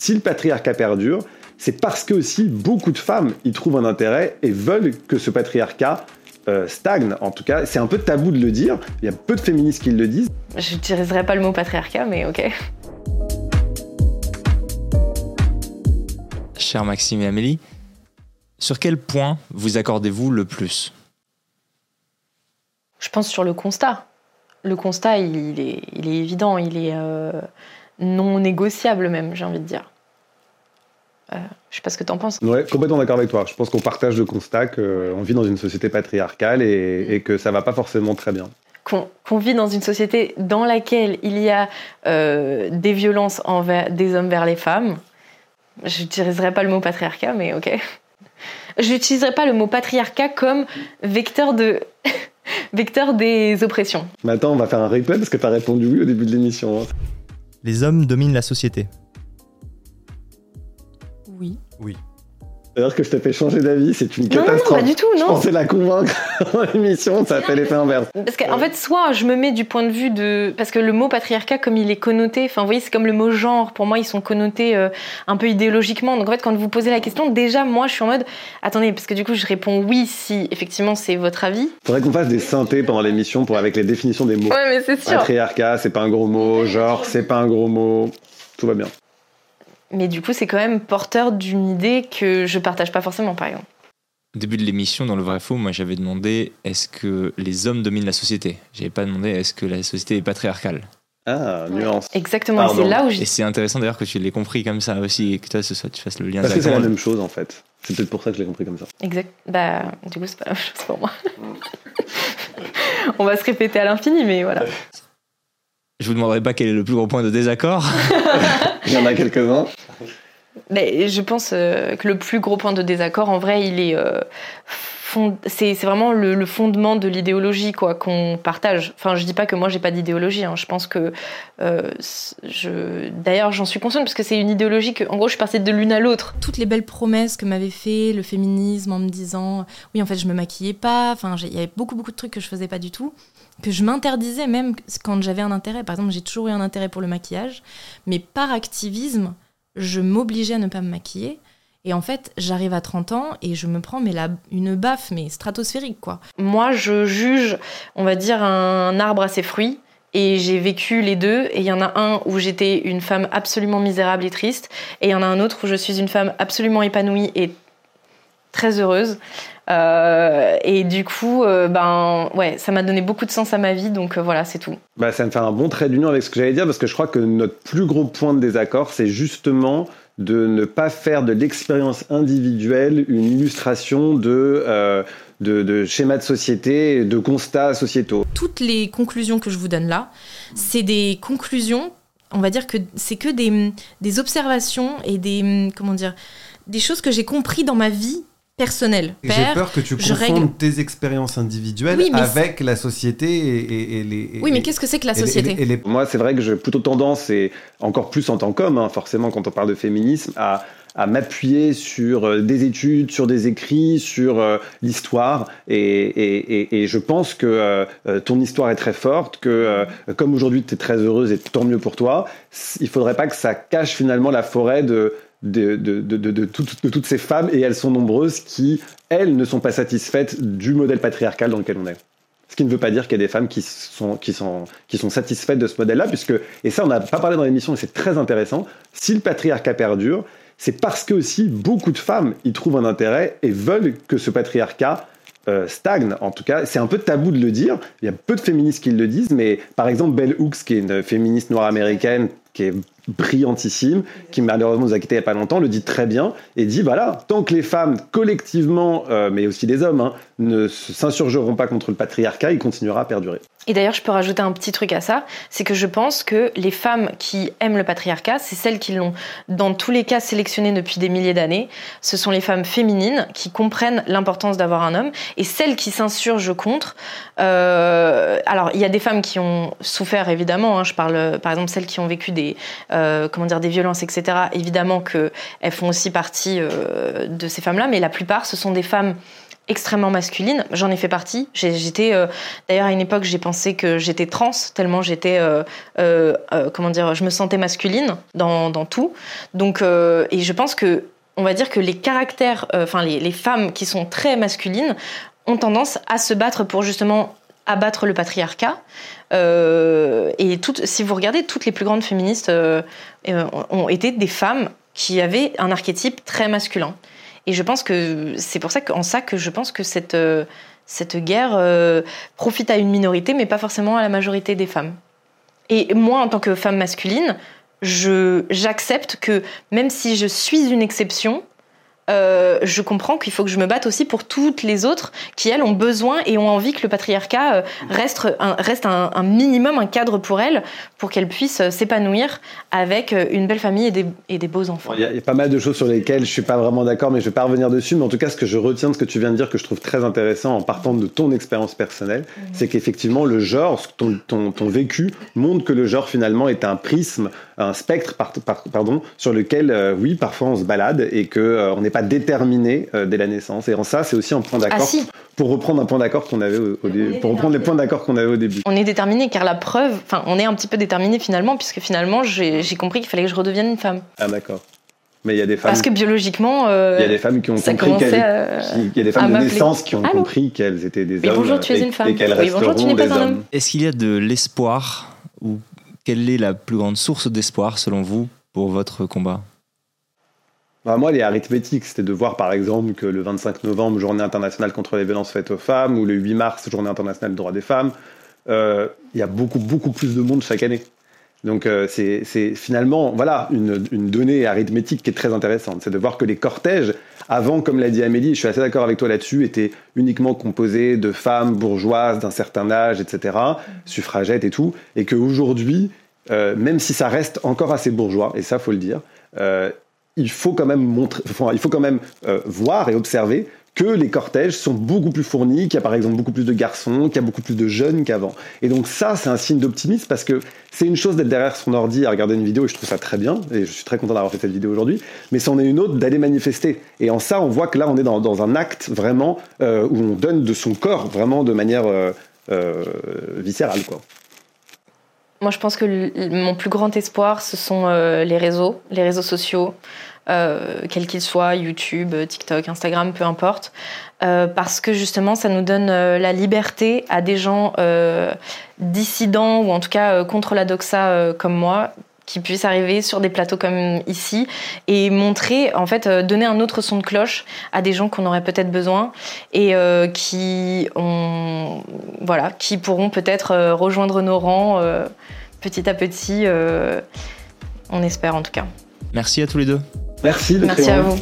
Si le patriarcat perdure, c'est parce que aussi beaucoup de femmes y trouvent un intérêt et veulent que ce patriarcat euh, stagne. En tout cas, c'est un peu tabou de le dire. Il y a peu de féministes qui le disent. Je n'utiliserai pas le mot patriarcat, mais ok. Cher Maxime et Amélie, sur quel point vous accordez-vous le plus? Je pense sur le constat. Le constat, il, est, il est, évident, il est euh, non négociable même, j'ai envie de dire. Euh, je sais pas ce que tu en penses. Ouais, complètement d'accord avec toi. Je pense qu'on partage le constat qu'on vit dans une société patriarcale et, que ça va pas forcément très bien. Qu'on vit dans une société dans laquelle il y a euh, des violences envers des hommes vers les femmes. Je n'utiliserai pas le mot patriarcat, mais ok. Je n'utiliserai pas le mot patriarcat comme vecteur de vecteur des oppressions. Maintenant, on va faire un replay parce que tu as répondu oui au début de l'émission. Les hommes dominent la société. Oui. Oui. C'est-à-dire que je t'ai fait changer d'avis, c'est une catastrophe. Non, pas du tout, non. Je pensais la convaincre dans l'émission, ça a fait l'effet inverse. Parce qu'en en fait, soit je me mets du point de vue de... Parce que le mot patriarcat, comme il est connoté, enfin, vous voyez, c'est comme le mot genre, pour moi, ils sont connotés euh, un peu idéologiquement. Donc en fait, quand vous posez la question, déjà, moi, je suis en mode, attendez, parce que du coup, je réponds oui si, effectivement, c'est votre avis. Faudrait qu'on fasse des synthés pendant l'émission pour avec les définitions des mots. Ouais, mais c'est sûr. Patriarcat, c'est pas un gros mot, genre, c'est pas un gros mot, tout va bien. Mais du coup, c'est quand même porteur d'une idée que je partage pas forcément, par exemple. Au début de l'émission, dans le vrai faux, moi j'avais demandé est-ce que les hommes dominent la société? J'avais pas demandé est-ce que la société est patriarcale? Ah, nuance. Exactement, c'est là où Et c'est intéressant d'ailleurs que tu l'aies compris comme ça aussi et que toi, ce soit, tu fasses le lien. Parce que c'est la même chose en fait. C'est peut-être pour ça que je l'ai compris comme ça. Exact. Bah, du coup, c'est pas la même chose pour moi. On va se répéter à l'infini, mais voilà. Je vous demanderai pas quel est le plus gros point de désaccord. Il y en a quelques-uns. Je pense euh, que le plus gros point de désaccord, en vrai, il est euh, c'est vraiment le, fondement de l'idéologie quoi qu'on partage. Enfin, je dis pas que moi j'ai pas d'idéologie. Hein. Je pense que euh, d'ailleurs j'en suis consciente parce que c'est une idéologie que en gros je suis passée de l'une à l'autre. Toutes les belles promesses que m'avait fait le féminisme en me disant oui en fait je me maquillais pas. Enfin il y avait beaucoup beaucoup de trucs que je faisais pas du tout que je m'interdisais même quand j'avais un intérêt. Par exemple j'ai toujours eu un intérêt pour le maquillage, mais par activisme je m'obligeais à ne pas me maquiller. Et en fait, j'arrive à 30 ans et je me prends mais une baffe, mais stratosphérique, quoi. Moi, je juge, on va dire, un arbre à ses fruits. Et j'ai vécu les deux. Et il y en a un où j'étais une femme absolument misérable et triste. Et il y en a un autre où je suis une femme absolument épanouie et très heureuse. Euh, et du coup, euh, ben ouais, ça m'a donné beaucoup de sens à ma vie, donc euh, voilà, c'est tout. Bah, ça me fait un bon trait d'union avec ce que j'allais dire, parce que je crois que notre plus gros point de désaccord, c'est justement de ne pas faire de l'expérience individuelle une illustration de, euh, de, de, schémas de société, de constats sociétaux. Toutes les conclusions que je vous donne là, c'est des conclusions, on va dire que c'est que des, des observations et des, comment dire, des choses que j'ai compris dans ma vie personnel. J'ai peur que tu confondes tes expériences individuelles avec la société et, les. oui, mais qu'est-ce que c'est que la société Moi, c'est vrai que j'ai plutôt tendance, et encore plus en tant qu'homme, hein, forcément, quand on parle de féminisme, à, à m'appuyer sur euh, des études, sur des écrits, sur euh, l'histoire. Et, et, je pense que euh, ton histoire est très forte, que comme aujourd'hui tu es très heureuse et tant mieux pour toi, il faudrait pas que ça cache finalement la forêt de de, toutes ces femmes, et elles sont nombreuses, qui, elles, ne sont pas satisfaites du modèle patriarcal dans lequel on est. Ce qui ne veut pas dire qu'il y a des femmes qui sont, qui sont, qui sont satisfaites de ce modèle-là, puisque, et ça on n'a pas parlé dans l'émission, mais c'est très intéressant, si le patriarcat perdure, c'est parce que aussi beaucoup de femmes y trouvent un intérêt et veulent que ce patriarcat euh, stagne. En tout cas, c'est un peu tabou de le dire. Il y a peu de féministes qui le disent, mais par exemple, Belle Hooks, qui est une féministe noire américaine, qui est brillantissime, qui malheureusement nous a quittés il n'y a pas longtemps, le dit très bien, et dit voilà, tant que les femmes collectivement, euh, mais aussi les hommes, hein, ne s'insurgeront pas contre le patriarcat, il continuera à perdurer. Et d'ailleurs, je peux rajouter un petit truc à ça, c'est que je pense que les femmes qui aiment le patriarcat, c'est celles qui l'ont dans tous les cas sélectionné depuis des milliers d'années. Ce sont les femmes féminines qui comprennent l'importance d'avoir un homme, et celles qui s'insurgent contre. Euh, alors, il y a des femmes qui ont souffert évidemment. Hein, je parle par exemple celles qui ont vécu des euh, comment dire des violences, etc. Évidemment qu'elles font aussi partie euh, de ces femmes-là, mais la plupart, ce sont des femmes extrêmement masculine. J'en ai fait partie. J'étais d'ailleurs à une époque, j'ai pensé que j'étais trans tellement j'étais comment dire, je me sentais masculine dans, dans tout. Donc et je pense que on va dire que les caractères, enfin les, les femmes qui sont très masculines ont tendance à se battre pour justement abattre le patriarcat. Euh, et toutes, si vous regardez, toutes les plus grandes féministes euh, euh, ont été des femmes qui avaient un archétype très masculin. Et je pense que c'est pour ça qu'en ça que je pense que cette, cette guerre profite à une minorité, mais pas forcément à la majorité des femmes. Et moi, en tant que femme masculine, j'accepte que même si je suis une exception, euh, je comprends qu'il faut que je me batte aussi pour toutes les autres qui, elles, ont besoin et ont envie que le patriarcat euh, reste, un, reste un, minimum, un cadre pour elles, pour qu'elles puissent euh, s'épanouir avec une belle famille et des, et des beaux enfants. Il y, a, pas mal de choses sur lesquelles je suis pas vraiment d'accord, mais je vais pas revenir dessus. Mais en tout cas, ce que je retiens de ce que tu viens de dire, que je trouve très intéressant en partant de ton expérience personnelle, mhm. c'est qu'effectivement, le genre, ton, ton, ton, vécu, montre que le genre finalement est un prisme, un spectre, pardon, sur lequel, oui, parfois on se balade et que on n'est pas déterminé euh, dès la naissance. Et en ça, c'est aussi un point d'accord. Ah, pour reprendre un point d'accord qu'on avait au, début, pour reprendre les points d'accord qu'on avait au début. On est déterminé car la preuve, enfin, on est un petit peu déterminé finalement, puisque finalement, j'ai compris qu'il fallait que je redevienne une femme. Ah d'accord. Mais il y a des femmes. Parce que biologiquement. Euh, il y a des femmes qui ont compris qu'elles. Il y a des femmes de naissance qui ont compris qu'elles étaient des hommes. bonjour, tu es une femme. Et qu'elles oui, bonjour, tu n'es pas un homme. Est-ce qu'il y a de l'espoir ou quelle est la plus grande source d'espoir selon vous pour votre combat? Bah, moi, les arithmétiques, c'était de voir par exemple que le 25 novembre, journée internationale contre les violences faites aux femmes, ou le 8 mars, journée internationale des droits des femmes, euh, il y a beaucoup, beaucoup plus de monde chaque année. Donc euh, c'est finalement voilà une, une, donnée arithmétique qui est très intéressante. C'est de voir que les cortèges, avant, comme l'a dit Amélie, je suis assez d'accord avec toi là-dessus, étaient uniquement composés de femmes bourgeoises d'un certain âge, etc., suffragettes et tout, et qu'aujourd'hui, euh, même si ça reste encore assez bourgeois, et ça faut le dire, euh, il faut quand même montrer, il faut quand même euh, voir et observer que les cortèges sont beaucoup plus fournis, qu'il y a par exemple beaucoup plus de garçons, qu'il y a beaucoup plus de jeunes qu'avant. Et donc ça, c'est un signe d'optimisme parce que c'est une chose d'être derrière son ordi à regarder une vidéo et je trouve ça très bien et je suis très content d'avoir fait cette vidéo aujourd'hui. Mais c'en est une autre d'aller manifester. Et en ça, on voit que là, on est dans, un acte vraiment euh, où on donne de son corps vraiment de manière euh, viscérale, quoi. Moi, je pense que mon plus grand espoir, ce sont les réseaux, les réseaux sociaux. Euh, quels qu'ils soient, YouTube, TikTok, Instagram, peu importe, euh, parce que justement ça nous donne euh, la liberté à des gens dissidents ou en tout cas contre la doxa comme moi qui puissent arriver sur des plateaux comme ici et montrer, en fait, donner un autre son de cloche à des gens qu'on aurait peut-être besoin et qui ont, voilà, qui pourront peut-être rejoindre nos rangs petit à petit. on espère en tout cas. Merci à tous les deux. Merci de Merci à vous.